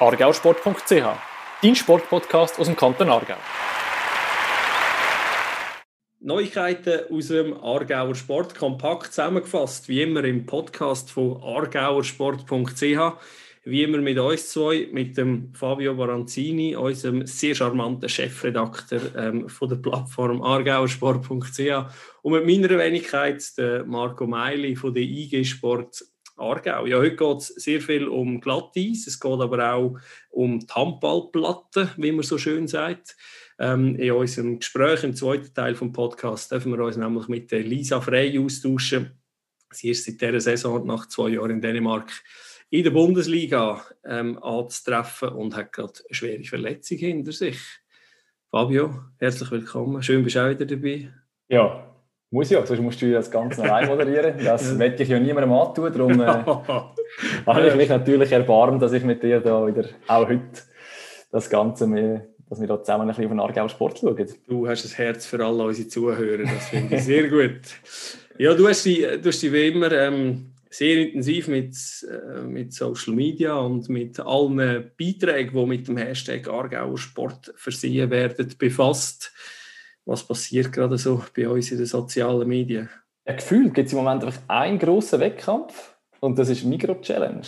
argausport.ch, dein Sportpodcast aus dem Kanton Aargau. Neuigkeiten aus dem Aargauer Sport kompakt zusammengefasst, wie immer im Podcast von argauersport.ch. Wie immer mit uns zwei, mit dem Fabio Baranzini, unserem sehr charmanten Chefredakteur ähm, von der Plattform argauersport.ch und mit meiner Wenigkeit, der Marco Meili von der IG Sport Aargau. Ja, heute geht es sehr viel um Glatteis, es geht aber auch um die Handballplatte, wie man so schön sagt. Ähm, in unserem Gespräch im zweiten Teil des Podcasts dürfen wir uns nämlich mit der Lisa Frey austauschen. Sie ist seit dieser Saison nach zwei Jahren in Dänemark in der Bundesliga ähm, anzutreffen und hat gerade eine schwere Verletzung hinter sich. Fabio, herzlich willkommen. Schön, bist du auch wieder dabei. Ja, muss ja, sonst musst du das Ganze allein moderieren. Das ja. möchte ich ja niemandem antun. Darum äh, habe ich mich natürlich erbarmt, dass ich mit dir da wieder auch heute das Ganze mehr, dass wir da zusammen ein bisschen auf den Aargau Sport schauen. Du hast ein Herz für alle unsere Zuhörer, das finde ich sehr gut. Ja, du hast dich, du hast dich wie immer ähm, sehr intensiv mit, äh, mit Social Media und mit allen Beiträgen, die mit dem Hashtag Aargauer Sport versehen werden, befasst was passiert gerade so bei uns in den sozialen Medien? Ja, gefühlt gibt es im Moment einfach einen grossen Wettkampf und das ist Micro-Challenge.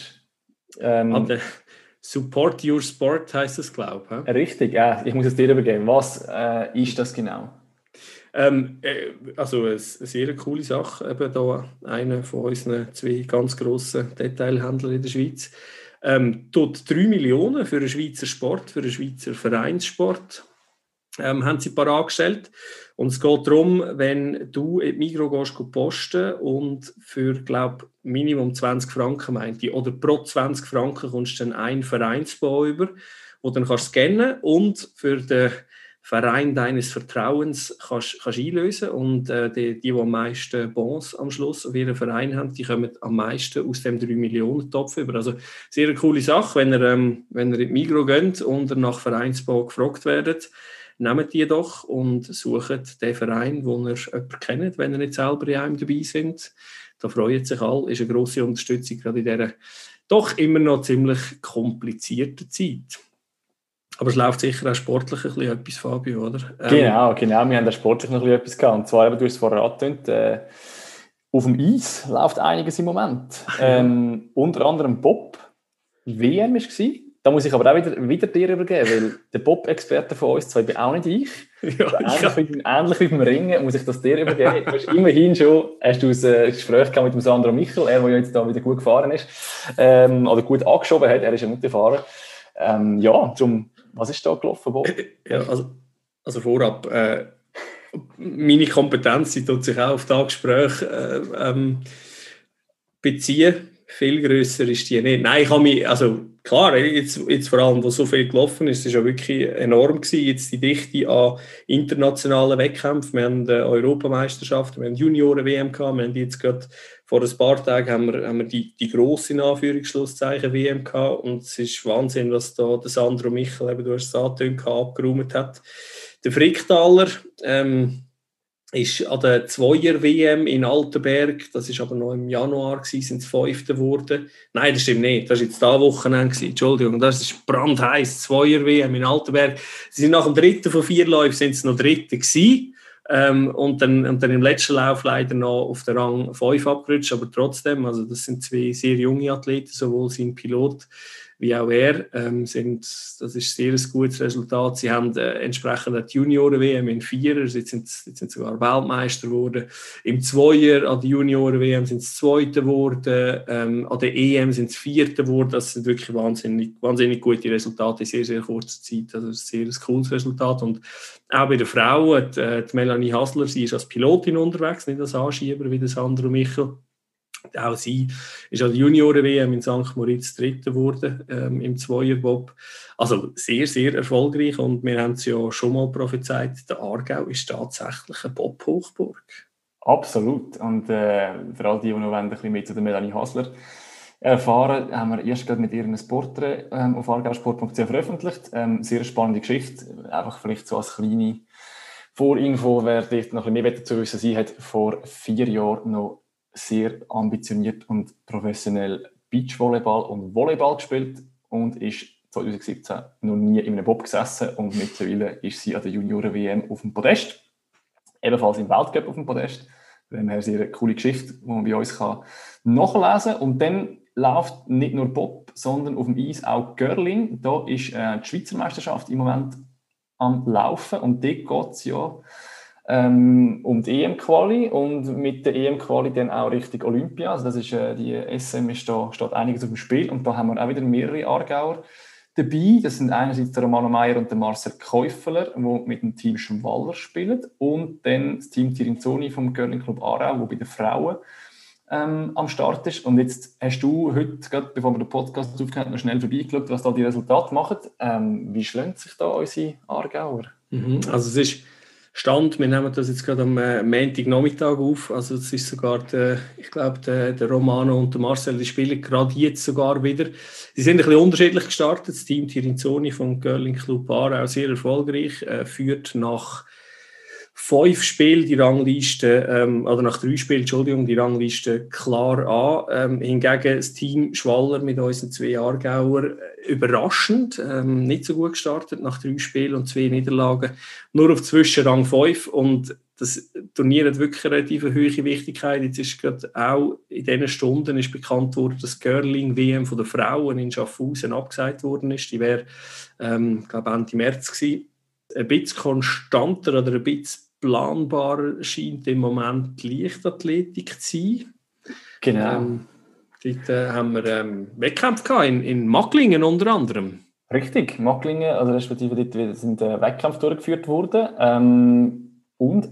Ähm, ah, Support Your Sport heißt das, glaube ich. Richtig, ja, ich muss es dir übergeben. Was äh, ist das genau? Ähm, äh, also eine, sehr coole Sache, eben da einer von unseren zwei ganz grossen Detailhändlern in der Schweiz. Ähm, tut 3 Millionen für einen Schweizer Sport, für einen Schweizer Vereinssport ähm, haben sie parat gestellt. Und es geht darum, wenn du in die Migros gehst, posten und für, glaube Minimum 20 Franken meint ich, oder pro 20 Franken kommst du dann einen Vereinsbau über, wo dann kannst scannen und für den Verein deines Vertrauens kannst, kannst einlösen und äh, die, die, die am meisten Bons am Schluss auf ihren Verein haben, die kommen am meisten aus dem 3 Millionen Topf über. Also sehr coole Sache, wenn ihr, ähm, wenn ihr in die Migros geht und nach Vereinsbau gefragt werdet, nehmt die doch und sucht den Verein, wo ihr jemanden kennt, wenn ihr nicht selber in einem dabei sind. Da freuen sich alle, ist eine grosse Unterstützung gerade in dieser doch immer noch ziemlich komplizierten Zeit. Aber es läuft sicher auch sportlich ein bisschen etwas, Fabio, oder? Ähm, genau, genau. Wir haben da sportlich noch etwas gehabt. Und zwar, du hast es vorher angetönt, äh, auf dem Eis läuft einiges im Moment. Ähm, unter anderem Bob. WM war es. Da muss ich aber auch wieder, wieder dir übergeben, weil der Bob-Experte von uns zwei bin auch nicht ich. Ja, ähnlich, wie, ähnlich wie beim Ringen muss ich das dir übergeben. Du hast immerhin schon hast du ein äh, Gespräch gehabt mit dem Sandro Michel, er, der jetzt da wieder gut gefahren ist, ähm, oder gut angeschoben hat, er ist ja nicht gefahren. Ähm, ja, zum, was ist da gelaufen, Bob? Ja, also, also vorab, äh, meine Kompetenz die tut sich auch auf das Gespräch äh, ähm, beziehen viel grösser ist die nicht. Nein, ich habe mich, also klar, jetzt, jetzt vor allem, wo so viel gelaufen ist, ist ja wirklich enorm gewesen, jetzt die Dichte an internationalen Wettkämpfen. Wir haben eine Europameisterschaft, wir haben Junioren-WM gehabt, wir haben jetzt gerade vor ein paar Tagen haben wir, haben wir die, die grosse Anführungsschlusszeichen WM gehabt und es ist Wahnsinn, was da der Sandro Michel, eben, du hast es angetönt, abgeräumt hat. Der Fricktaler, ähm, ist an der Zweier-WM in Altenberg, das ist aber noch im Januar, gewesen, sind es Fünfte geworden. Nein, das stimmt nicht, das war jetzt da Wochenende, gewesen. Entschuldigung, das ist brandheiß, Zweier-WM in Altenberg. Sie sind nach dem dritten von vier Läufen sind es noch Dritte gewesen. Ähm, und, dann, und dann im letzten Lauf leider noch auf den Rang 5 abgerutscht, aber trotzdem, also das sind zwei sehr junge Athleten, sowohl sein Pilot wie auch er, ähm, sind, das ist sehr ein gutes Resultat. Sie haben äh, entsprechend die Junioren-WM in Vierer, jetzt sind, jetzt sind sogar Weltmeister geworden. Im Zweier an der Junioren-WM sind sie Zweite geworden, ähm, an der EM sind sie Vierte geworden. Das sind wirklich wahnsinnig, wahnsinnig gute Resultate in sehr, sehr kurzer Zeit. Also ein sehr cooles Resultat. Und auch bei den Frauen, die, äh, die Melanie Hasler, sie ist als Pilotin unterwegs, nicht als Anschieber wie der Sandro Michel. Auch sie ist an der Junioren-WM in St. Moritz Dritter geworden ähm, im Zweierbob. Also sehr, sehr erfolgreich und wir haben es ja schon mal prophezeit, der Aargau ist tatsächlich eine Bob-Hochburg. Absolut. Und äh, für all die, die noch ein bisschen mehr zu der Melanie Hasler erfahren, haben wir erst gerade mit ihr ein Porträt ähm, auf argausport.ch veröffentlicht. Ähm, sehr spannende Geschichte. Einfach vielleicht so als kleine Vorinfo, wer dort noch ein bisschen mehr dazu wissen Sie hat vor vier Jahren noch sehr ambitioniert und professionell Beachvolleyball und Volleyball gespielt und ist 2017 noch nie in einem Bob gesessen und mittlerweile ist sie an der Junioren-WM auf dem Podest. Ebenfalls im Weltcup auf dem Podest. Von her eine coole Geschichte, die man bei uns kann nachlesen kann. Und dann läuft nicht nur Bob, sondern auf dem Eis auch Görling. Da ist äh, die Schweizer Meisterschaft im Moment am Laufen und dort geht es ja ähm, die EM-Quali und mit der EM-Quali dann auch Richtung Olympia. Also das ist äh, die SM ist da, steht einiges auf dem Spiel und da haben wir auch wieder mehrere Aargauer dabei. Das sind einerseits der Romano Meyer und der Marcel Käufeler, die mit dem Team Schwaller spielen und dann das Team Tirinzoni vom Curling Club Aarau, wo bei den Frauen ähm, am Start ist. Und jetzt hast du heute, gerade bevor wir den Podcast aufgehört noch schnell vorbeigeschaut, was da die Resultate machen. Ähm, wie schlönt sich da unsere Aargauer? Mhm. Also es ist Stand, wir nehmen das jetzt gerade am äh, Montagnachmittag auf, also es ist sogar, der, ich glaube, der, der Romano und der Marcel, die spielen gerade jetzt sogar wieder. Sie sind ein bisschen unterschiedlich gestartet, das Team Tirinzoni vom Girling Club Aarau sehr erfolgreich, äh, führt nach fünf Spielen die Rangliste, ähm, oder nach drei Spielen, Entschuldigung, die Rangliste klar an. Ähm, hingegen das Team Schwaller mit unseren zwei Aargauer äh, überraschend, ähm, nicht so gut gestartet nach drei Spielen und zwei Niederlagen, nur auf Zwischenrang 5 und das Turnier hat wirklich eine relativ hohe Wichtigkeit. Jetzt ist gerade auch in diesen Stunden ist bekannt worden, dass Girling WM von der Frauen in Schaffhausen abgesagt worden ist. Die wäre, ähm, glaube Ende März gewesen ein bisschen konstanter oder ein bisschen planbarer scheint im Moment die Leichtathletik zu sein. Genau. Ähm, dort äh, haben wir ähm, Wettkämpfe gehabt, in, in Macklingen unter anderem. Richtig, Macklingen, also respektive dort sind äh, Wettkämpfe durchgeführt worden ähm, und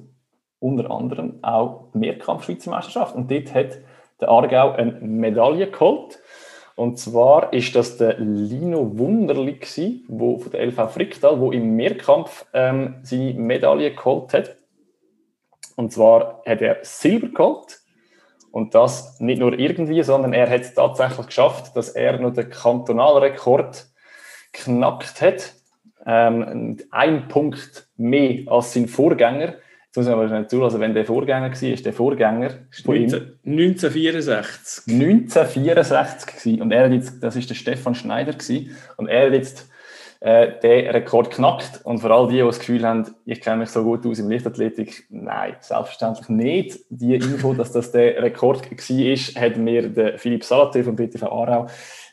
unter anderem auch die Mehrkampf-Schweizer Meisterschaft. Und dort hat der Aargau eine Medaille geholt. Und zwar ist das der Lino Wunderli, wo von der LV Fricktal, wo im Mehrkampf ähm, seine Medaille geholt hat. Und zwar hat er Silber geholt. Und das nicht nur irgendwie, sondern er hat es tatsächlich geschafft, dass er noch den Kantonalrekord knackt hat. Ähm, ein Punkt mehr als sein Vorgänger. Jetzt muss man aber schnell zulassen, wenn der Vorgänger war, ist der Vorgänger von 1964. 1964 Und er hat jetzt, das ist der Stefan Schneider gewesen, und er hat jetzt äh, den Rekord knackt. Und vor allem die, die das Gefühl haben, ich kenne mich so gut aus im Leichtathletik, nein, selbstverständlich nicht. Die Info, dass das der Rekord war, hat mir der Philipp Salater vom BTV Aarau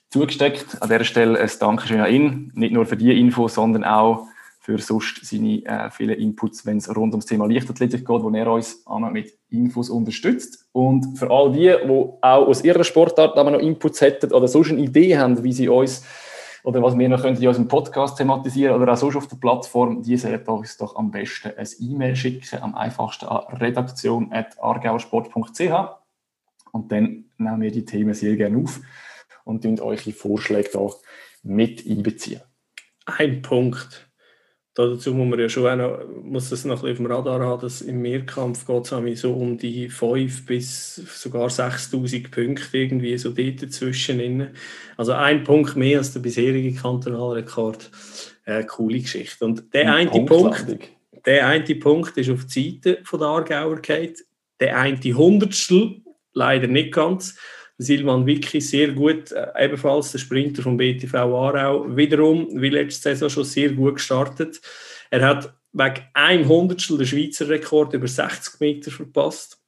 zugesteckt. An dieser Stelle ein Dankeschön an ihn, nicht nur für die Info, sondern auch für sonst seine äh, vielen Inputs, wenn es rund ums Thema Leichtathletik geht, wo er uns einmal mit Infos unterstützt. Und für all die, die auch aus ihrer Sportart noch Inputs hätten oder sonst eine Idee haben, wie sie uns oder was wir noch können in unserem Podcast thematisieren oder auch sonst auf der Plattform, die sollten uns doch am besten ein E-Mail schicken, am einfachsten an redaktion.argauersport.ch und dann nehmen wir die Themen sehr gerne auf und eure Vorschläge da mit einbeziehen. Ein Punkt dazu muss man ja schon noch, muss das noch ein bisschen auf dem Radar haben, dass im Mehrkampf geht es so um die 5 bis sogar 6000 Punkte irgendwie so dort dazwischen. Also ein Punkt mehr als der bisherige Kantonalrekord. Äh, coole Geschichte. Und der eine Punkt, der eine Punkt ist auf die Seite von der Aargauer geht. Der eine Hundertstel leider nicht ganz. Silvan Vicky sehr gut, äh, ebenfalls der Sprinter vom BTV Aarau, wiederum wie letzte Saison schon sehr gut gestartet. Er hat wegen einem Hundertstel den Schweizer Rekord über 60 Meter verpasst.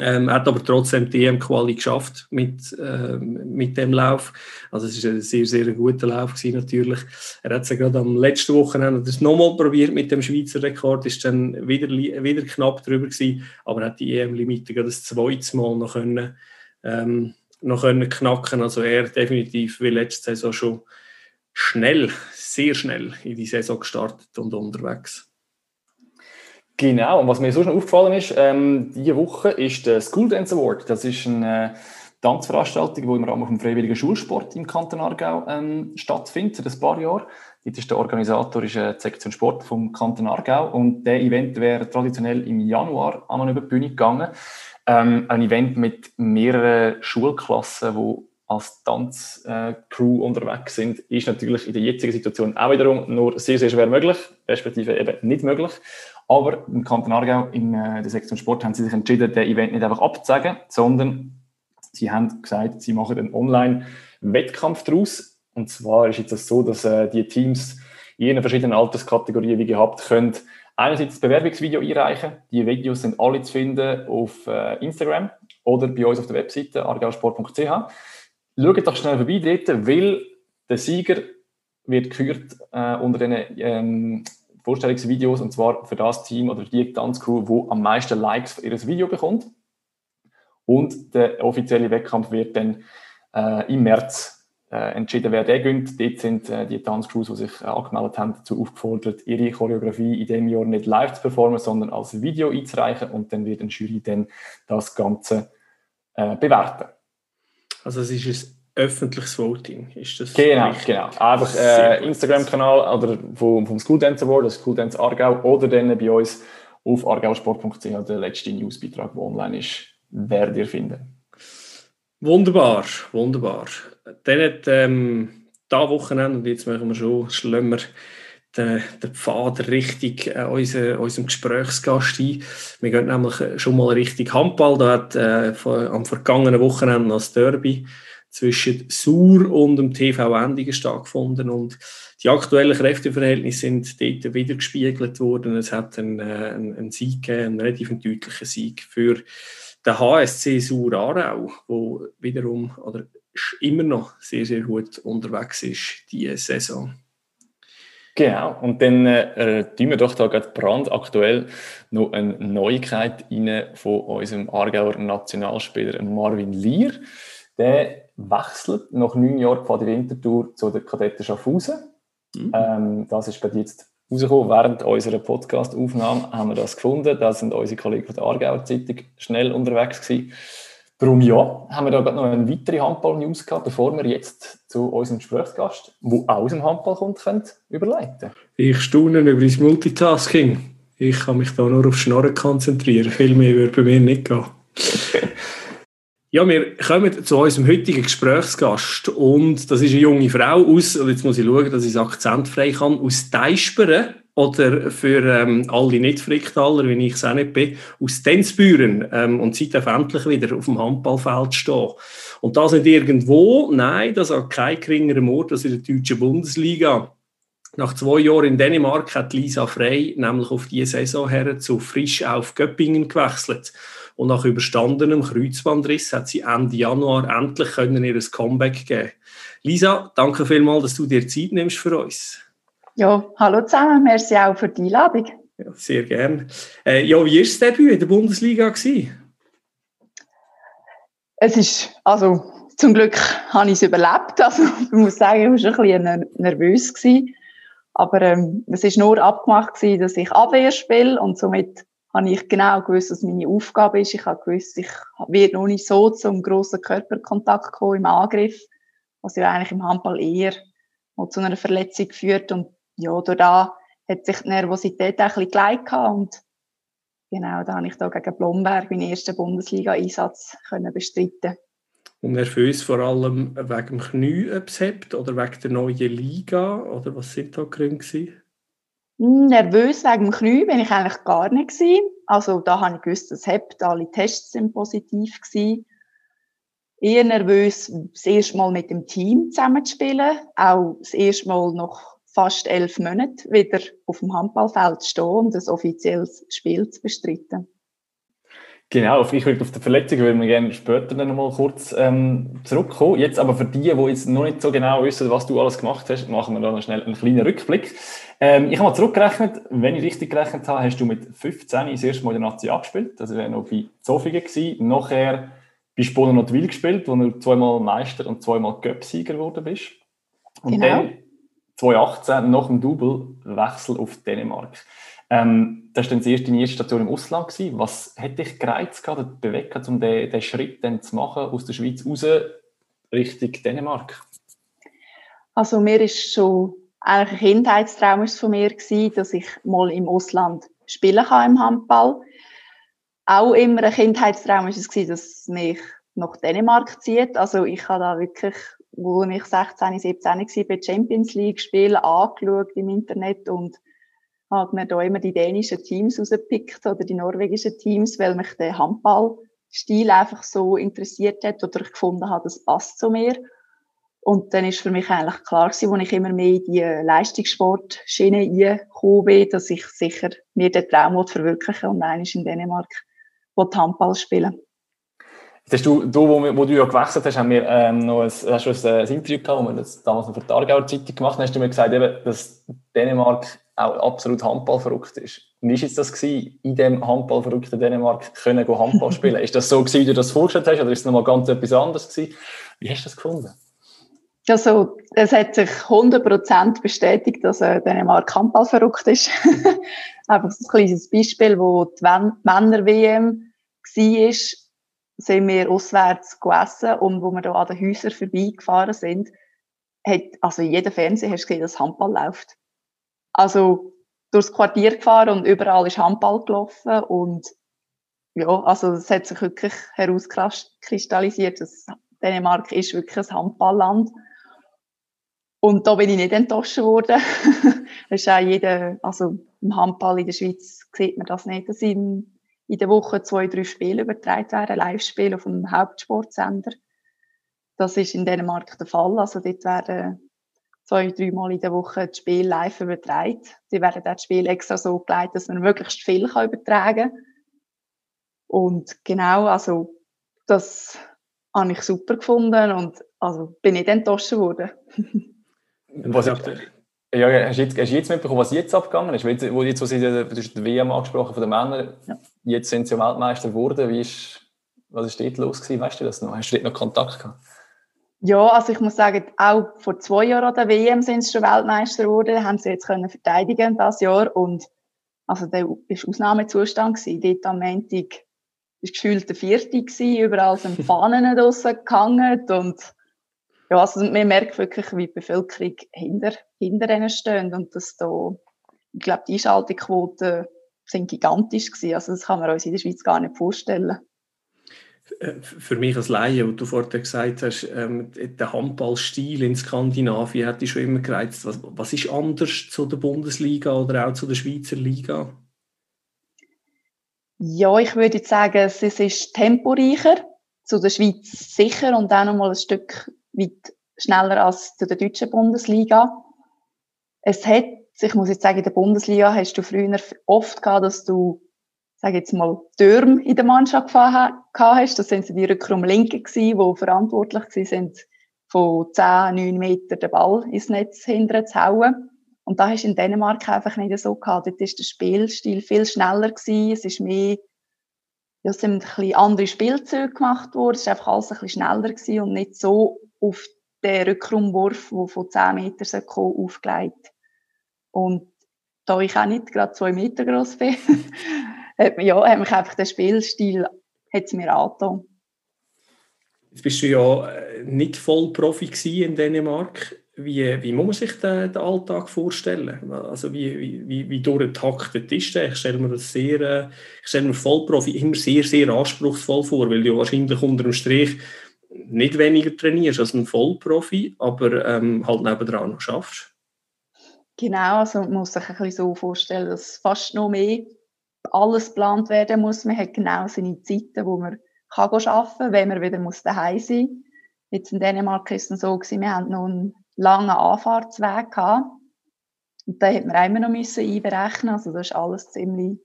Ähm, er hat aber trotzdem die EM-Quali geschafft mit, äh, mit dem Lauf. Also es war ein sehr, sehr guter Lauf gewesen, natürlich. Er hat es ja gerade am letzten Wochenende das nochmal probiert mit dem Schweizer Rekord, ist dann wieder, wieder knapp drüber gewesen, aber er hat die EM-Limite gerade das zweite Mal noch können ähm, noch können knacken. Also er definitiv wie letzte Saison schon schnell, sehr schnell in die Saison gestartet und unterwegs. Genau, und was mir so schon aufgefallen ist, ähm, diese Woche ist der School Dance Award. Das ist eine Tanzveranstaltung, die im Rahmen vom Freiwilligen Schulsport im Kanton Aargau ähm, stattfindet, seit ein paar Jahren. Dort ist der Organisator ist die Sektion Sport vom Kanton Aargau und der Event wäre traditionell im Januar einmal über die Bühne gegangen. Ähm, ein Event mit mehreren Schulklassen, die als Tanzcrew unterwegs sind, ist natürlich in der jetzigen Situation auch wiederum nur sehr, sehr schwer möglich, respektive eben nicht möglich. Aber im Kanton Aargau, in äh, der Sektion Sport, haben sie sich entschieden, den Event nicht einfach abzusagen, sondern sie haben gesagt, sie machen einen Online-Wettkampf daraus. Und zwar ist es so, dass äh, die Teams in ihren verschiedenen Alterskategorien, wie gehabt, können einerseits das Bewerbungsvideo einreichen. Die Videos sind alle zu finden auf äh, Instagram oder bei uns auf der Webseite argausport.ch. Schaut doch schnell vorbei dort, weil der Sieger wird gekürt äh, unter den ähm, Vorstellungsvideos und zwar für das Team oder die Tanzcrew, wo am meisten Likes für ihr Video bekommt. Und der offizielle Wettkampf wird dann äh, im März entschieden, wer der gönnt. Dort sind äh, die Tanzcrews, die sich äh, angemeldet haben, dazu aufgefordert, ihre Choreografie in dem Jahr nicht live zu performen, sondern als Video einzureichen und dann wird ein Jury dann das Ganze äh, bewerten. Also es ist ein öffentliches Voting, ist das Genau, richtig? genau. Einfach äh, Instagram-Kanal oder vom, vom School Dance Award, das School Dance Aargau oder dann bei uns auf argausport.ch, der letzte Newsbeitrag, der online ist, werdet ihr finden. Wunderbar, wunderbar. Dann hat ähm, da Wochenende, und jetzt machen wir schon schlimmer, den, den Pfad richtig äh, unser, unserem Gesprächsgast ein. Wir gehen nämlich schon mal Richtung Handball. Da hat äh, am vergangenen Wochenende das Derby zwischen Sur und dem TV Endigen stattgefunden und die aktuellen Kräfteverhältnisse sind dort wieder gespiegelt worden. Es hat einen, äh, einen, einen Sieg gegeben, einen relativ deutlichen Sieg für den HSC Sur Aarau, wo wiederum oder immer noch sehr, sehr gut unterwegs ist, diese Saison. Genau, und dann äh, tun wir doch da gerade brandaktuell noch eine Neuigkeit rein von unserem Aargauer Nationalspieler Marvin Lier. Der wechselt nach neun Jahren vor der Wintertour zu der Kadetten Schaffhausen. Mhm. Ähm, das ist gerade jetzt rausgekommen. Während unserer Podcast-Aufnahme haben wir das gefunden. Da sind unsere Kollegen von der Aargauer Zeitung schnell unterwegs gewesen. Darum ja, haben wir da gerade noch eine weitere Handball-News gehabt, bevor wir jetzt zu unserem Gesprächsgast, der auch aus dem Handball kommt, können, überleiten Ich staune über das Multitasking. Ich kann mich da nur auf Schnorren konzentrieren. Viel mehr würde bei mir nicht gehen. Ja, wir kommen zu unserem heutigen Gesprächsgast und das ist eine junge Frau aus, und jetzt muss ich schauen, dass ich es akzentfrei kann, aus Teisperen oder für ähm, alle Nicht-Fricktaler, wie ich es auch nicht bin, aus Tensbüren ähm, und sie darf endlich wieder auf dem Handballfeld stehen. Und das nicht irgendwo, nein, das hat kein geringerer Ort, das in der deutschen Bundesliga. Nach zwei Jahren in Dänemark hat Lisa Frey nämlich auf diese Saison her zu Frisch auf Göppingen gewechselt. Und nach überstandenem Kreuzbandriss hat sie Ende Januar endlich können ihr Comeback geben. Lisa, danke vielmals, dass du dir Zeit nimmst für uns. Ja, hallo zusammen, merci auch für die Einladung. Ja, sehr gerne. Äh, ja, wie war das Debüt in der Bundesliga? Gewesen? Es ist, also zum Glück habe ich es überlebt. Also ich muss sagen, ich war ein bisschen nervös. Gewesen. Aber ähm, es war nur abgemacht, gewesen, dass ich Abwehr spiele und somit habe ich genau gewusst, was meine Aufgabe ist. Ich habe gewusst, ich werde noch nicht so zum grossen Körperkontakt kommen im Angriff, was ja eigentlich im Handball eher zu einer Verletzung führt. Und ja, da hat sich die Nervosität auch ein bisschen geleitet und genau, da habe ich da gegen Blomberg meinen ersten Bundesliga-Einsatz bestreiten Und nervös vor allem wegen dem Knie, oder wegen der neuen Liga? Oder was sind da Gründe gewesen? Nervös wegen dem Knie bin ich eigentlich gar nicht gewesen. Also da habe ich gewusst, dass hebt, alle Tests sind positiv gewesen. Eher nervös, das erste Mal mit dem Team zusammenzuspielen. Auch das erste Mal nach fast elf Monaten wieder auf dem Handballfeld zu stehen und ein offizielles Spiel zu bestreiten. Genau, ich würde auf die Verletzung würden wir gerne später dann mal kurz ähm, zurückkommen. Jetzt aber für die, die jetzt noch nicht so genau wissen, was du alles gemacht hast, machen wir da noch schnell einen kleinen Rückblick. Ähm, ich habe mal zurückgerechnet, wenn ich richtig gerechnet habe, hast du mit 15 das erste Mal in der Nazi abgespielt. Das wäre noch bei Zofingen gewesen. Nachher bei Sponer Notwil gespielt, wo du zweimal Meister und zweimal Göpsieger geworden bist. Und genau. dann 2018 nach dem Double Wechsel auf Dänemark. Ähm, das war dann die erste, deine erste Station im Ausland. Gewesen. Was hat dich gereizt, oder bewegt, um den, den Schritt dann zu machen, aus der Schweiz raus Richtung Dänemark? Also mir ist schon eigentlich ein Kindheitstraum von mir gewesen, dass ich mal im Ausland spielen kann im Handball. Auch immer ein Kindheitstraum ist es gewesen, dass mich nach Dänemark zieht. Also ich habe da wirklich, wo ich 16, 17 war, bei Champions League Spielen angeschaut im Internet und hat mir da immer die dänischen Teams rausgepickt oder die norwegischen Teams, weil mich der Handballstil einfach so interessiert hat oder ich gefunden habe, das passt zu mir. Und dann ist für mich eigentlich klar gewesen, als ich immer mehr in die Leistungssportschiene reingekommen bin, dass ich sicher mir den Traum verwirklichen und eines in Dänemark Handball spielen Hast du, du wo, wo, du ja gewechselt hast, haben wir ähm, noch ein, hast du ein, ein Interview gehabt, wo wir das damals noch für die Aargauer Zeitung gemacht haben, hast du mir gesagt, eben, dass Dänemark auch absolut Handball verrückt ist. Wie war das gewesen, in dem Handball verrückten Dänemark können Handball spielen? ist das so gewesen, wie du das vorgestellt hast, oder ist es nochmal ganz etwas anderes gewesen? Wie hast du das gefunden? Also, es hat sich 100% bestätigt, dass äh, Dänemark Handball verrückt ist. Einfach so ein kleines Beispiel, wo die Männer-WM war, sind wir auswärts gegessen und wo wir da an den Häusern vorbeigefahren sind, hat, also in jedem Fernseher hast gesehen, dass Handball läuft. Also, durchs Quartier gefahren und überall ist Handball gelaufen und ja, also es hat sich wirklich herauskristallisiert, dass Dänemark ist wirklich ein Handballland und da bin ich nicht enttäuscht worden. das ist auch jeder, also im Handball in der Schweiz sieht man das nicht, dass in, in der Woche zwei, drei Spiele übertragen werden, Live-Spiele auf dem Hauptsportsender. Das ist in Dänemark der Fall. Also dort werden zwei, drei Mal in der Woche das Spiel live übertragen. Die werden das Spiel extra so geleitet, dass man möglichst viel kann übertragen kann. Und genau, also das habe ich super gefunden und also bin nicht enttäuscht worden. Was, ja, hast, du jetzt, hast du jetzt mitbekommen, was jetzt abgegangen ist? Jetzt, wo jetzt, wo sie du hast die WM angesprochen von den Männern, ja. jetzt sind sie Weltmeister geworden. Wie ist, was ist dort los gewesen? Weißt du das noch? Hast du dort noch Kontakt gehabt? Ja, also ich muss sagen, auch vor zwei Jahren an der WM sind sie schon Weltmeister geworden, haben sie jetzt können verteidigen das Jahr und also der war Ausnahmezustand gewesen. Dort am Montag war gefühlt der Vierte gewesen, überall sind Fahnen draussen gehangen und ja, also man merkt wirklich, wie die Bevölkerung hinter, hinter ihnen steht und dass da, ich glaube, die Einschaltquoten sind gigantisch gewesen. Also das kann man uns in der Schweiz gar nicht vorstellen. Äh, für mich als Laie, wo du vorhin gesagt hast, ähm, der Handballstil in Skandinavien hat dich schon immer gereizt. Was, was ist anders zu der Bundesliga oder auch zu der Schweizer Liga? Ja, ich würde sagen, es ist temporeicher, zu der Schweiz sicher und auch noch mal ein Stück weit schneller als zu der deutschen Bundesliga. Es hat, ich muss jetzt sagen, in der Bundesliga hast du früher oft gehabt, dass du, sage jetzt mal, Türme in der Mannschaft gehabt hast. Das sind die Rückraumlinken gewesen, die verantwortlich sind, von 10, 9 Meter den Ball ins Netz hinterher zu hauen. Und da hast du in Dänemark einfach nicht so gehabt. Dort ist der Spielstil viel schneller gewesen. Es ist mehr, ja, es sind ein bisschen andere Spielzüge gemacht worden. Es ist einfach alles ein bisschen schneller gewesen und nicht so auf den Rückraumwurf, der von 10 Metern kommen, aufgelegt. Und da ich auch nicht gerade zwei Meter groß bin, hat, ja, hat mich einfach der Spielstil hat's mir angetan. Jetzt bist du ja äh, nicht voll Profi in Dänemark. Wie, wie muss man sich den, den Alltag vorstellen? Also wie, wie, wie durchgetaktet ist der? Ich stelle mir das sehr, äh, ich stelle mir Vollprofi immer sehr, sehr anspruchsvoll vor, weil du wahrscheinlich unter dem Strich nicht weniger trainierst als ein Vollprofi, aber ähm, halt nebenan noch schaffst. Genau, also man muss sich ein bisschen so vorstellen, dass fast noch mehr alles geplant werden muss. Man hat genau seine Zeiten, wo man kann arbeiten kann, wenn man wieder muss daheim sein muss. Jetzt in Dänemark war es so, gewesen, wir hatten noch einen langen Anfahrtsweg gehabt. Und da hätte man immer noch müssen einberechnen. Also das war alles ziemlich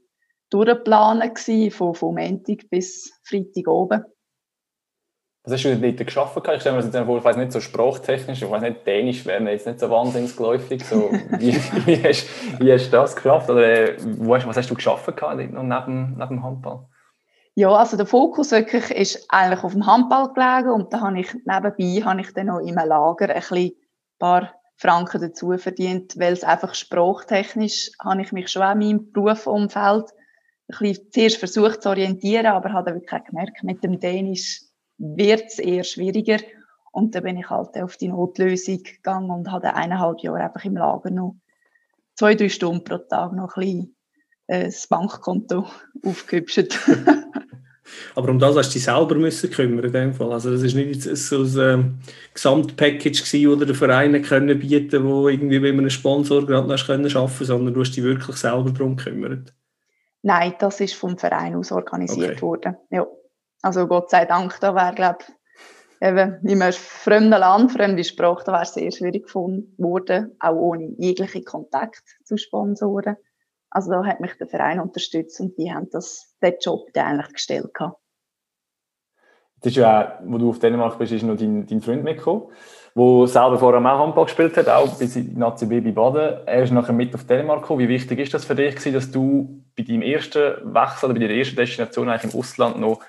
durchgeplant gewesen, von, von Montag bis Freitag oben. Was hast du dort geschafft? Ich stelle mir das jetzt vor, ich weiß nicht, so sprachtechnisch, ich weiß nicht, Dänisch wäre mir jetzt nicht so wahnsinnig geläufig. So, wie, wie, hast, wie hast du das geschafft? Oder wo hast, was hast du geschafft neben, neben dem Handball? Ja, also der Fokus wirklich ist eigentlich auf dem Handball gelegen und da habe ich nebenbei habe ich dann noch im Lager ein paar Franken dazu verdient, weil es einfach sprachtechnisch habe ich mich schon auch in meinem Berufsumfeld ein bisschen zuerst versucht zu orientieren, aber habe wirklich gemerkt, mit dem Dänisch wird es eher schwieriger. Und dann bin ich halt auf die Notlösung gegangen und habe eineinhalb Jahre einfach im Lager noch zwei, drei Stunden pro Tag noch ein bisschen äh, das Bankkonto aufgehübscht. Aber um das hast du dich selber müssen kümmern in dem Fall. Also das ist nicht so ein ähm, Gesamtpackage gewesen, oder der Vereine können bieten, wo irgendwie wie man einen Sponsor gerade noch können schaffen, sondern du hast dich wirklich selber darum gekümmert. Nein, das ist vom Verein aus organisiert okay. worden. Ja. Also Gott sei Dank, da wäre, glaube eben in einem fremden Land, fremde Sprache, da wäre es sehr schwierig gefunden worden, auch ohne jeglichen Kontakt zu Sponsoren. Also da hat mich der Verein unterstützt und die haben das, den Job dann eigentlich gestellt. Das ist ja, wo du auf Dänemark bist, ist noch dein, dein Freund mitgekommen, der selber vorher auch Handball gespielt hat, auch bis in Nazi Baby Baden. Er ist nachher mit auf Dänemark gekommen. Wie wichtig ist das für dich, dass du bei deinem ersten Wechsel oder bei deiner ersten Destination eigentlich im Ausland noch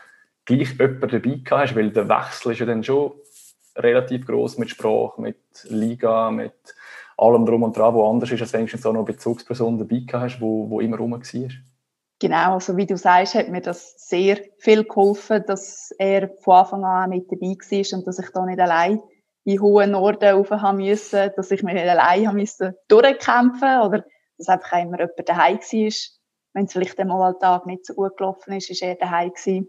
gleich jemanden dabei hast? Weil der Wechsel ist ja dann schon relativ groß mit Sprache, mit Liga, mit allem drum und dran, wo anders ist, als wenn du so noch eine Bezugsperson dabei hast, wo, wo immer rum war. Genau, also wie du sagst, hat mir das sehr viel geholfen, dass er von Anfang an mit dabei war und dass ich da nicht allein in hohen Norden rauf haben müssen, dass ich mich nicht allein haben müssen durchkämpfen oder dass einfach immer jemand daheim war. Wenn es vielleicht einmal am Tag nicht so gut gelaufen ist, ist er daheim gewesen.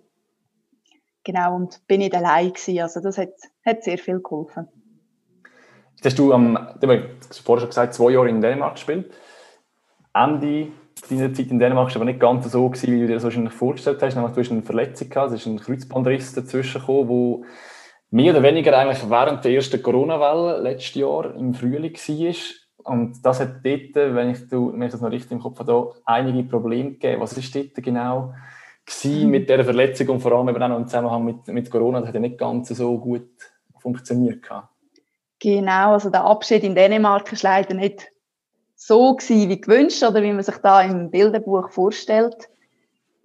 Genau, und bin nicht allein gewesen. Also das hat, hat sehr viel geholfen. Jetzt hast du du hast vorher schon gesagt, zwei Jahre in Dänemark gespielt. Ende deine Zeit in Dänemark war aber nicht ganz so, gewesen, wie du dir das wahrscheinlich vorgestellt hast. Nämlich, du hast eine Verletzung gehabt, es ist ein Kreuzbandriss dazwischen gekommen, wo mehr oder weniger eigentlich während der ersten Corona-Welle letztes Jahr im Frühling war. Und das hat dort, wenn ich, du, wenn ich das noch richtig im Kopf habe, einige Probleme gegeben. Was ist dort genau gewesen mit dieser Verletzung und vor allem eben auch noch im Zusammenhang mit, mit Corona? Das hat ja nicht ganz so gut funktioniert. Genau, also der Abschied in Dänemark ist leider nicht so gewesen, wie gewünscht oder wie man sich da im Bilderbuch vorstellt.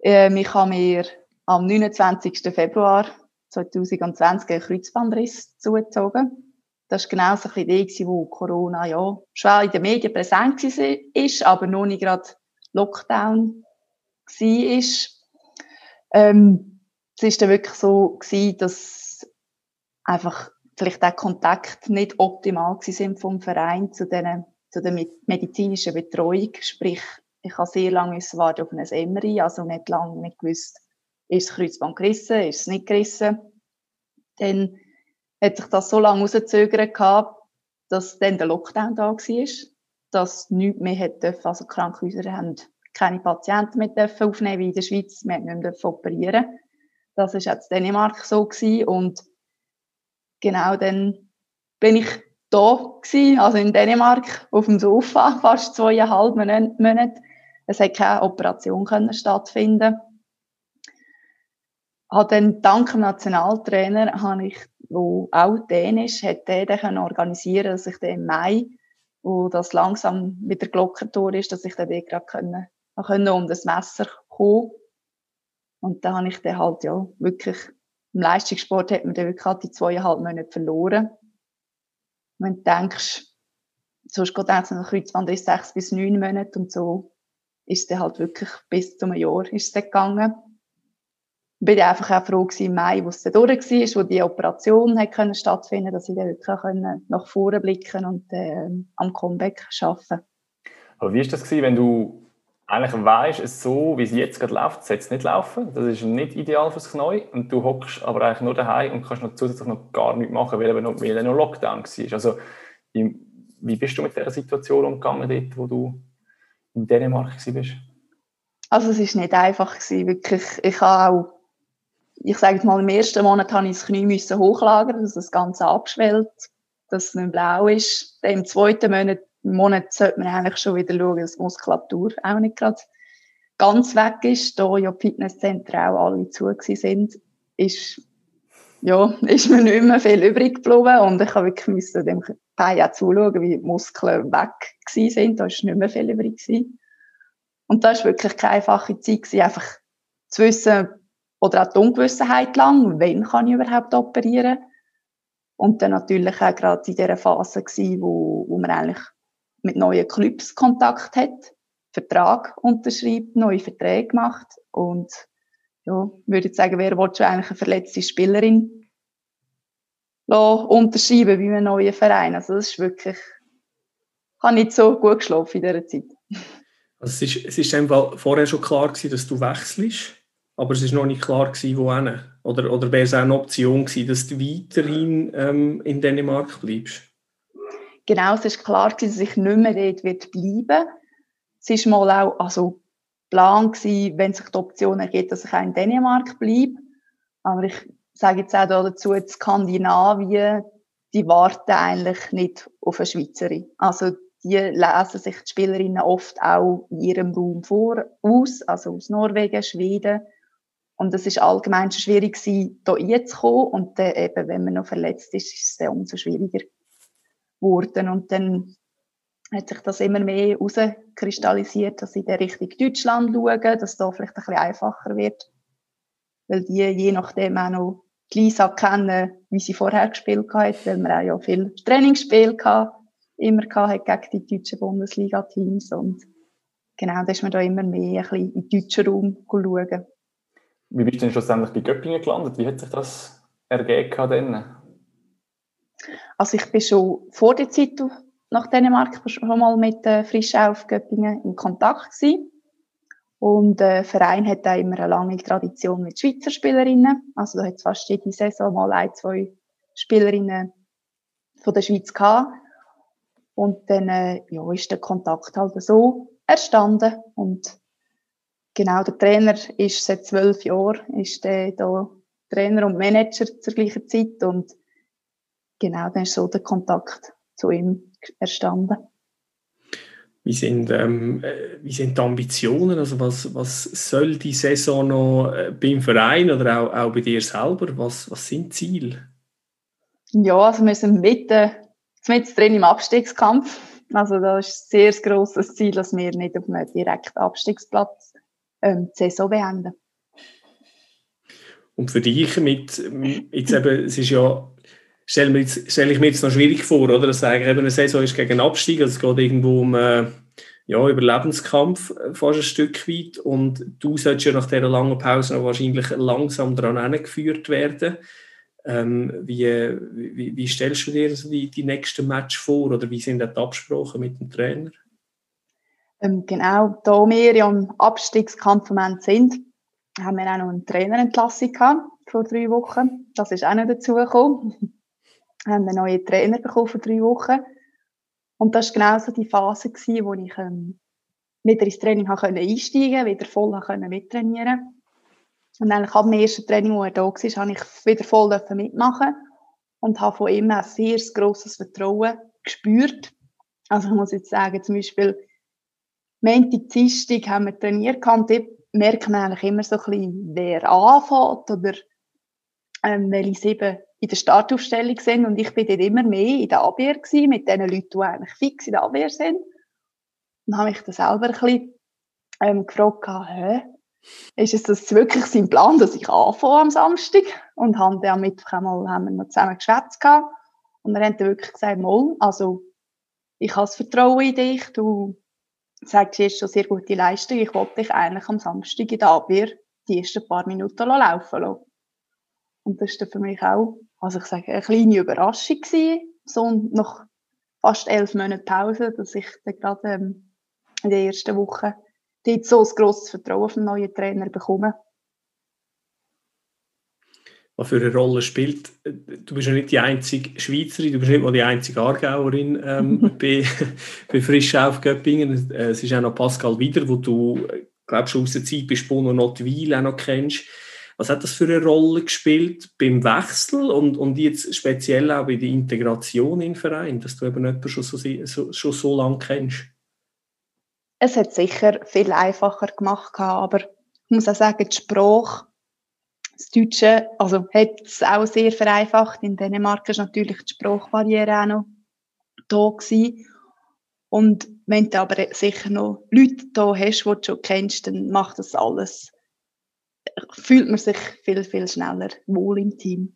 Ähm, ich habe mir am 29. Februar 2020 einen Kreuzbandriss zugezogen. Das war genau so ein bisschen wo Corona ja schon in den Medien präsent war, aber noch nicht gerade Lockdown war. Ähm, es war dann wirklich so gewesen, dass einfach vielleicht der Kontakt nicht optimal war vom Verein zu diesen zu der medizinischen Betreuung. Sprich, ich habe sehr lange warten auf ein MRI, also nicht lange nicht gewusst, ist das Kreuzband gerissen, ist es nicht gerissen. Dann hat sich das so lange rausgezögert dass dann der Lockdown da war, dass nichts mehr hätte. Also Krankenhäuser haben keine Patienten mehr dürfen aufnehmen, wie in der Schweiz. Wir nicht mehr operieren Das war auch in Dänemark so gewesen. Und genau dann bin ich da gewesen, also in Dänemark, auf dem Sofa, fast zweieinhalb Monate. Es hat keine Operation stattfinden. Hat dann dank dem Nationaltrainer, habe ich, wo auch Dänisch, hat der dann organisieren, dass ich dann im Mai, wo das langsam wieder Glockentor ist, dass ich dann gerade können, können um das Messer kommen. Und da habe ich dann halt ja wirklich im Leistungssport hat man dann wirklich halt die zweieinhalb Monate verloren wenn du denkst, sonst geht es ein Kreuzband ist sechs bis neun Monate und so ist es halt wirklich bis zum Jahr ist es gegangen. Ich bin einfach auch froh im Mai, wo es dann durch war, wo die Operation hat können stattfinden dass ich dann wirklich können nach vorne blicken und äh, am Comeback arbeiten Aber wie ist das gewesen, wenn du eigentlich weißt, es so, wie es jetzt gerade läuft, soll es nicht laufen. Das ist nicht ideal fürs Knie. Und du hockst aber eigentlich nur daheim und kannst noch zusätzlich noch gar nichts machen, weil eben noch, weil noch Lockdown war. Also, wie bist du mit dieser Situation umgegangen, dort, wo du in Dänemark warst? Also, es war nicht einfach. Gewesen, wirklich. Ich habe auch, ich sage mal, im ersten Monat habe ich das Knie müssen hochlagern, dass das Ganze abschwellt, dass es nicht blau ist. Im zweiten Monat Monat sollte man eigentlich schon wieder schauen, dass Muskulatur auch nicht gerade ganz weg ist. Da ja Fitnesszentren auch alle zu sind, ist, ja, ist mir nicht mehr viel übrig geblieben und ich habe wirklich müssen dem Bein auch zuschauen, wie die Muskeln weg sind. Da ist nicht mehr viel übrig gewesen. Und da ist wirklich keine einfache Zeit gewesen, einfach zu wissen, oder auch die Ungewissenheit lang, wann kann ich überhaupt operieren. Und dann natürlich auch gerade in dieser Phase gewesen, wo, wo man eigentlich mit neuen Clubs Kontakt hat, Vertrag unterschreibt, neue Verträge macht und ja, würde ich sagen, wer will schon eigentlich eine verletzte Spielerin unterschreiben bei einem neuen Verein? Also das ist wirklich, ich habe nicht so gut geschlafen in dieser Zeit. Also es ist, es ist einfach vorher schon klar gewesen, dass du wechselst, aber es ist noch nicht klar gewesen, wohin. Oder, oder wäre es auch eine Option gewesen, dass du weiterhin ähm, in Dänemark bleibst? Genau, es ist klar gewesen, dass ich nicht mehr dort wird bleiben. Es ist mal auch, also, Plan gewesen, wenn sich die Option ergibt, dass ich auch in Dänemark bleibe. Aber ich sage jetzt auch dazu, in Skandinavien, die warten eigentlich nicht auf eine Schweizerin. Also die lesen sich die Spielerinnen oft auch in ihrem Raum vor, aus, also aus Norwegen, Schweden. Und es ist allgemein schon schwierig gewesen, da reinzukommen. Und dann eben, wenn man noch verletzt ist, ist es dann umso schwieriger geworden. Und dann hat sich das immer mehr herauskristallisiert, dass sie in Richtung Deutschland schauen, dass es da vielleicht ein bisschen einfacher wird. Weil die je nachdem auch noch die Lisa kennen, wie sie vorher gespielt hat, weil wir auch ja viel Trainingsspiele hatten, immer hatten gegen die deutschen Bundesliga-Teams. Und genau, da ist man da immer mehr ein bisschen in den deutschen Raum schauen. Wie bist du denn schlussendlich bei Göppingen gelandet? Wie hat sich das ergeben Also ich bin schon vor der Zeit nach Dänemark schon mal mit äh, Frischau auf in Kontakt gewesen. Und der äh, Verein hat da immer eine lange Tradition mit Schweizer Spielerinnen. Also da hat es fast jede Saison mal ein, zwei Spielerinnen von der Schweiz gehabt. Und dann äh, ja, ist der Kontakt halt so erstanden. Und genau, der Trainer ist seit zwölf Jahren, ist der da Trainer und Manager zur gleichen Zeit. Und genau, dann ist so der Kontakt zu ihm erstanden. Wie sind, ähm, äh, wie sind die Ambitionen? Also was, was soll die Saison noch äh, beim Verein oder auch, auch bei dir selber? Was, was sind Ziele? Ja, also wir sind mitten, mit drin im Abstiegskampf. Also da ist ein sehr grosses Ziel, dass wir nicht auf einem direkten Abstiegsplatz ähm, die Saison beenden. Und für dich mit, jetzt eben, es ist ja stelle, stelle ich mir jetzt noch schwierig vor, oder? Dass eigentlich eben eine Saison ist gegen Abstieg, also es geht irgendwo um äh, ja, Überlebenskampf äh, fast ein Stück weit und du solltest ja nach dieser langen Pause noch wahrscheinlich langsam daran geführt werden. Ähm, wie, wie, wie, stellst du dir also die, die nächsten Match vor oder wie sind die Absprachen mit dem Trainer? Ähm, genau, da wir ja im Abstiegskampf sind, haben wir auch noch eine Trainerentlassung gehabt vor drei Wochen. Das ist auch noch dazugekommen haben einen neuen Trainer bekommen vor drei Wochen. Und das war genau so die Phase, gewesen, wo ich ähm, wieder ins Training habe können einsteigen wieder voll können mittrainieren Und eigentlich ab dem ersten Training, wo er da war, habe ich wieder voll mitmachen und habe von ihm ein sehr grosses Vertrauen gespürt. Also ich muss jetzt sagen, zum Beispiel Montag, Dienstag haben wir trainiert und dort merkt man eigentlich immer so ein bisschen, wer anfängt oder ähm, welche sieben in der Startaufstellung sind und ich bin dort immer mehr in der Abwehr gewesen, mit den Leuten, die eigentlich fix in der Abwehr sind. Und habe mich dann selber ein bisschen ähm, gefragt, hä, ist es das wirklich sein Plan, dass ich anfange am Samstag? Und haben dann am Mittwoch einmal, haben wir noch zusammen geschwätzt. Und wir haben dann wirklich gesagt, mal, also, ich habe das Vertrauen in dich, du sagst jetzt schon sehr gute Leistung, ich wollte dich eigentlich am Samstag in der Abwehr die ersten paar Minuten laufen lassen. Und das ist für mich auch also ich sage, eine kleine Überraschung gewesen, so nach fast elf Monaten Pause, dass ich dann gerade ähm, in der ersten Woche dort so ein grosses Vertrauen vom neuen Trainer bekomme. Was für eine Rolle spielt, du bist ja nicht die einzige Schweizerin, du bist nicht mal die einzige Aargauerin ähm, bei, bei Frisch auf Göppingen. Es ist auch noch Pascal Wieder, wo du, glaube schon aus der Zeit bei Spono Notwil auch noch kennst. Was hat das für eine Rolle gespielt beim Wechsel und, und jetzt speziell auch bei der Integration in den Verein, dass du eben jemanden schon so, so, schon so lange kennst? Es hat sicher viel einfacher gemacht, aber ich muss auch sagen, die Sprache, das Deutsche, also hat es auch sehr vereinfacht. In Dänemark ist natürlich die Sprachbarriere auch noch da gewesen. Und wenn du aber sicher noch Leute da hast, die du schon kennst, dann macht das alles fühlt man sich viel, viel schneller wohl im Team.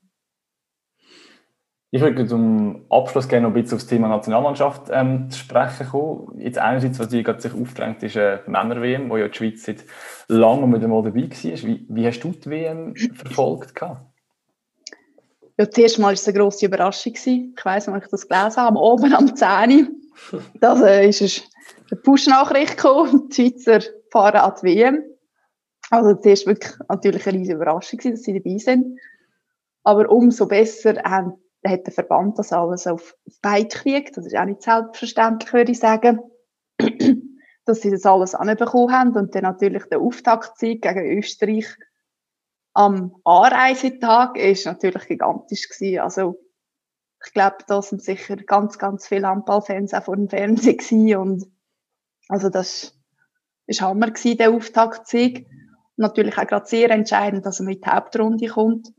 Ich würde zum Abschluss gerne noch ein bisschen auf das Thema Nationalmannschaft ähm, zu sprechen kommen. Jetzt einerseits, was dir gerade sich aufdrängt, ist äh, Männer-WM, wo ja die Schweiz seit langem wieder mal dabei war. Wie, wie hast du die WM verfolgt? Ja, zuerst mal war es eine grosse Überraschung. Ich weiss, als ich das gelesen habe, oben am 10. Da äh, ist eine Push-Nachricht gekommen, die Schweizer fahren an die WM. Also zuerst wirklich natürlich eine riesige Überraschung dass sie dabei sind. Aber umso besser hat der Verband das alles auf Beid gekriegt. Das ist auch nicht selbstverständlich, würde ich sagen. dass sie das alles anbekommen haben und dann natürlich der Auftaktsieg gegen Österreich am Anreisetag ist natürlich gigantisch gewesen. Also ich glaube, da sind sicher ganz, ganz viele Handballfans auch vor dem Fernsehen gewesen und also das ist Hammer gewesen, der Auftaktsieg. Natürlich auch gerade sehr entscheidend, dass er mit der Hauptrunde kommt.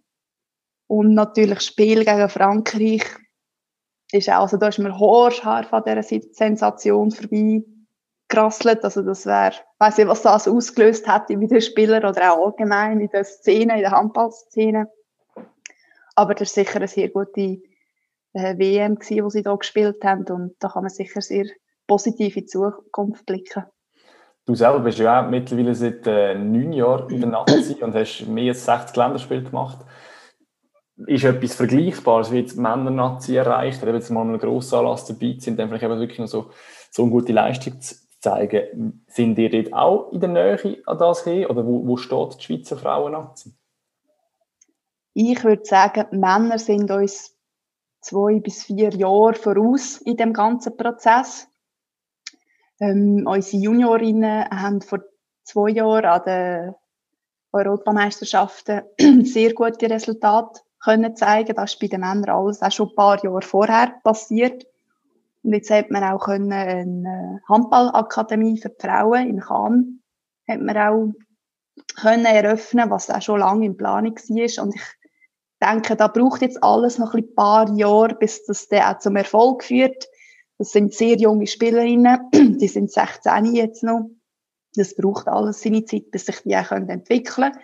Und natürlich Spiel gegen Frankreich ist auch, also da ist mir Horschhaar von dieser Sensation vorbei gerasselt. Also das wäre, weiß nicht, was das ausgelöst hätte bei den Spielern oder auch allgemein in der Szene, in der Handballszene. Aber das ist sicher eine sehr gute äh, WM gewesen, wo sie da gespielt haben und da kann man sicher sehr positiv in die Zukunft blicken. Du selber bist ja auch mittlerweile seit äh, neun Jahren in der Nazi und hast mehr als 60 Länderspiele gemacht. Ist etwas Vergleichbares, wie jetzt Männer-Nazi erreicht, oder jetzt mal einen grossen Anlass dabei sind, dann vielleicht eben wirklich noch so, so eine gute Leistung zu zeigen. Sind ihr dort auch in der Nähe an das hin oder wo, wo steht die Schweizer Frauen-Nazi? Ich würde sagen, Männer sind uns zwei bis vier Jahre voraus in dem ganzen Prozess. Ähm, unsere Juniorinnen haben vor zwei Jahren an den Europameisterschaften sehr gute Resultate können zeigen. Das ist bei den Männern alles auch schon ein paar Jahre vorher passiert. Und jetzt hat man auch können eine Handballakademie für die Frauen in Cannes hat man auch können eröffnen, was auch schon lange in Planung war. Und ich denke, da braucht jetzt alles noch ein paar Jahre, bis das dann auch zum Erfolg führt. Das sind sehr junge Spielerinnen, die sind 16 jetzt noch. Das braucht alles seine Zeit, bis sich die auch entwickeln können.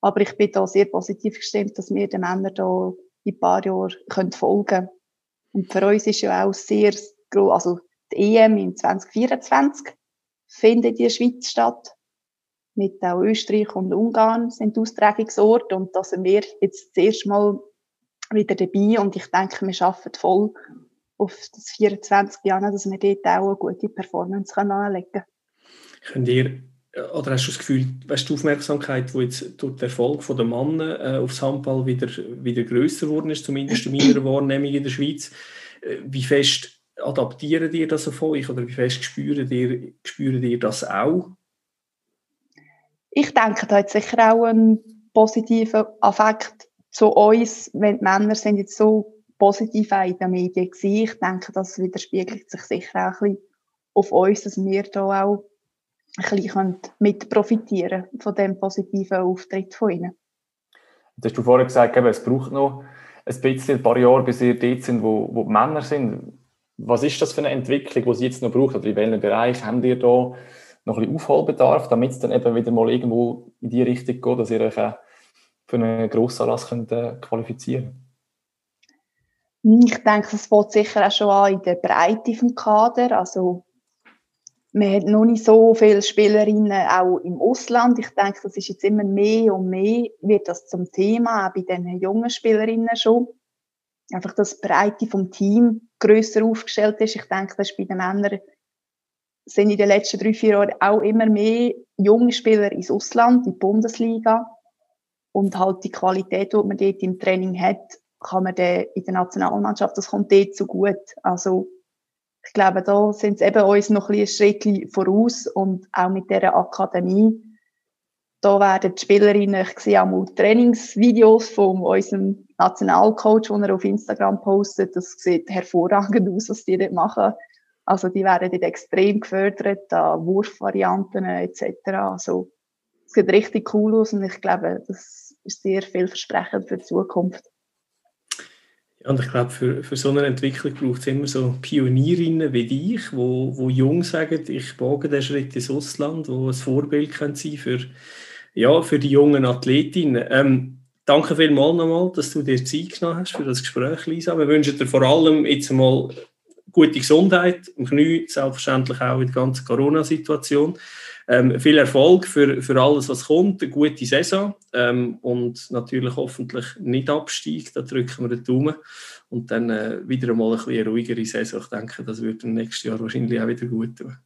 Aber ich bin da sehr positiv gestimmt, dass wir den Männern da in ein paar Jahren folgen können. Und für uns ist ja auch sehr groß, also die EM in 2024 findet in der Schweiz statt. Mit auch Österreich und Ungarn sind Austragungsorte und da sind wir jetzt das erste Mal wieder dabei und ich denke, wir schaffen voll auf das 24 Jahre, dass wir dort auch eine gute Performance anlegen können. Könnt ihr, oder hast du das Gefühl, weißt, die Aufmerksamkeit, die jetzt durch den Erfolg der Männer äh, aufs Handball wieder, wieder grösser geworden ist, zumindest in meiner Wahrnehmung in der Schweiz, äh, wie fest adaptieren ihr das auf euch oder wie fest spüren ihr, spüren ihr das auch? Ich denke, da hat sicher auch einen positiven Affekt zu uns, wenn die Männer sind jetzt so positiv in den Medien gewesen. Ich denke, das widerspiegelt sich sicher auch ein bisschen auf uns, dass wir da auch ein bisschen mit profitieren von dem positiven Auftritt von ihnen. Du hast du vorher gesagt, es braucht noch ein bisschen, ein paar Jahre, bis ihr dort sind, wo, wo Männer sind. Was ist das für eine Entwicklung, die sie jetzt noch braucht? Oder in welchem Bereich haben ihr da noch ein bisschen Aufholbedarf, damit es dann eben wieder mal irgendwo in die Richtung geht, dass ihr euch für einen Grossanlass könnt, äh, qualifizieren könnt? Ich denke, es fängt sicher auch schon an in der Breite vom Kader. Also, man hat noch nicht so viele Spielerinnen auch im Ausland. Ich denke, das ist jetzt immer mehr und mehr wird das zum Thema, auch bei den jungen Spielerinnen schon. Einfach, dass die Breite vom Team grösser aufgestellt ist. Ich denke, das ist bei den Männern sind in den letzten drei, vier Jahren auch immer mehr junge Spieler ins Ausland, in die Bundesliga. Und halt die Qualität, die man dort im Training hat, kann man dann in der Nationalmannschaft, das kommt dort so gut. Also, ich glaube, da sind sie eben uns noch ein, Schritt voraus und auch mit dieser Akademie. Da werden die Spielerinnen, ich sehe auch mal Trainingsvideos von unserem Nationalcoach, den er auf Instagram postet. Das sieht hervorragend aus, was die dort machen. Also, die werden dort extrem gefördert, an Wurfvarianten etc. Also, es sieht richtig cool aus und ich glaube, das ist sehr vielversprechend für die Zukunft. Und ich glaube, für, für so eine Entwicklung braucht es immer so Pionierinnen wie dich, wo, wo jung sagen, ich wage den Schritt ins Ausland, wo ein Vorbild können sein für, ja, für die jungen Athletinnen. Ähm, danke vielmals nochmal, dass du dir Zeit genommen hast für das Gespräch, Lisa. Wir wünschen dir vor allem jetzt mal gute Gesundheit im Knie, selbstverständlich auch in der ganzen Corona-Situation. Ähm, viel Erfolg für, für alles, was kommt, eine gute Saison ähm, und natürlich hoffentlich nicht Abstieg, da drücken wir den Daumen und dann äh, wieder einmal ein bisschen eine ruhigere Saison. Ich denke, das wird im nächsten Jahr wahrscheinlich auch wieder gut tun.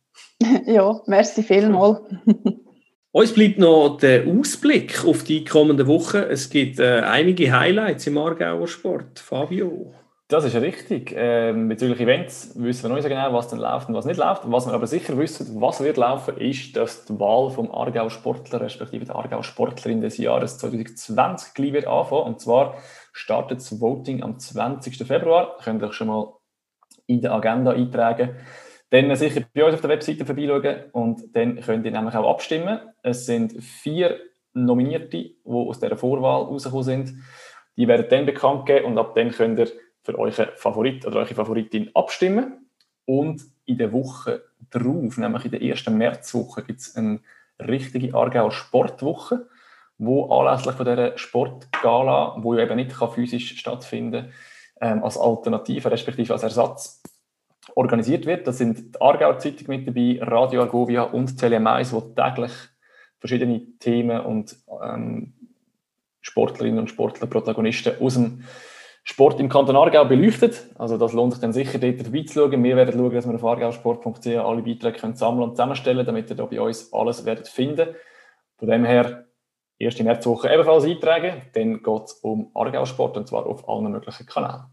ja, merci vielmals. Uns bleibt noch der Ausblick auf die kommenden Wochen. Es gibt äh, einige Highlights im Aargauer Sport. Fabio? Das ist richtig. Ähm, bezüglich Events wissen wir noch nicht so genau, was dann läuft und was nicht läuft. Was wir aber sicher wissen, was wird laufen, ist, dass die Wahl vom Aargau Sportler, respektive der Aargau Sportlerin des Jahres 2020 gleich wird anfangen. Und zwar startet das Voting am 20. Februar. Könnt ihr euch schon mal in der Agenda eintragen. Dann sicher bei uns auf der Webseite vorbeischauen und dann könnt ihr nämlich auch abstimmen. Es sind vier Nominierte, die aus dieser Vorwahl rausgekommen sind. Die werden dann bekannt geben und ab dann könnt ihr für euren Favorit oder eure Favoritin abstimmen. Und in der Woche darauf, nämlich in der ersten Märzwoche, gibt es eine richtige Aargauer Sportwoche, wo anlässlich von dieser Sportgala, wo ja eben nicht physisch stattfinden kann, ähm, als Alternative, respektive als Ersatz organisiert wird. Da sind die Aargauer Zeitung mit dabei, Radio Argovia und Telemais, wo täglich verschiedene Themen und ähm, Sportlerinnen und Sportler, Protagonisten aus dem Sport im Kanton Aargau beleuchtet. Also das lohnt sich dann sicher, dort vorbeizuschauen. Wir werden schauen, dass wir auf argausport.ch alle Beiträge sammeln und zusammenstellen damit ihr da bei uns alles werdet finden. Von dem her, erste Märzwoche ebenfalls eintragen. Dann geht es um Argausport und zwar auf allen möglichen Kanälen.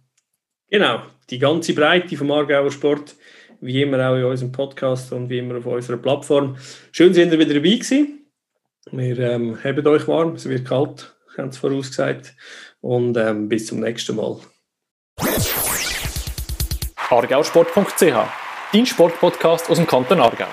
Genau, die ganze Breite vom Aargauer Sport, wie immer auch in unserem Podcast und wie immer auf unserer Plattform. Schön, sind ihr wieder dabei gewesen. Wir ähm, haben euch warm, es wird kalt, haben es vorausgesagt. Und ähm, bis zum nächsten Mal. argausport.ch, dein Sportpodcast aus dem Kanton Aargau.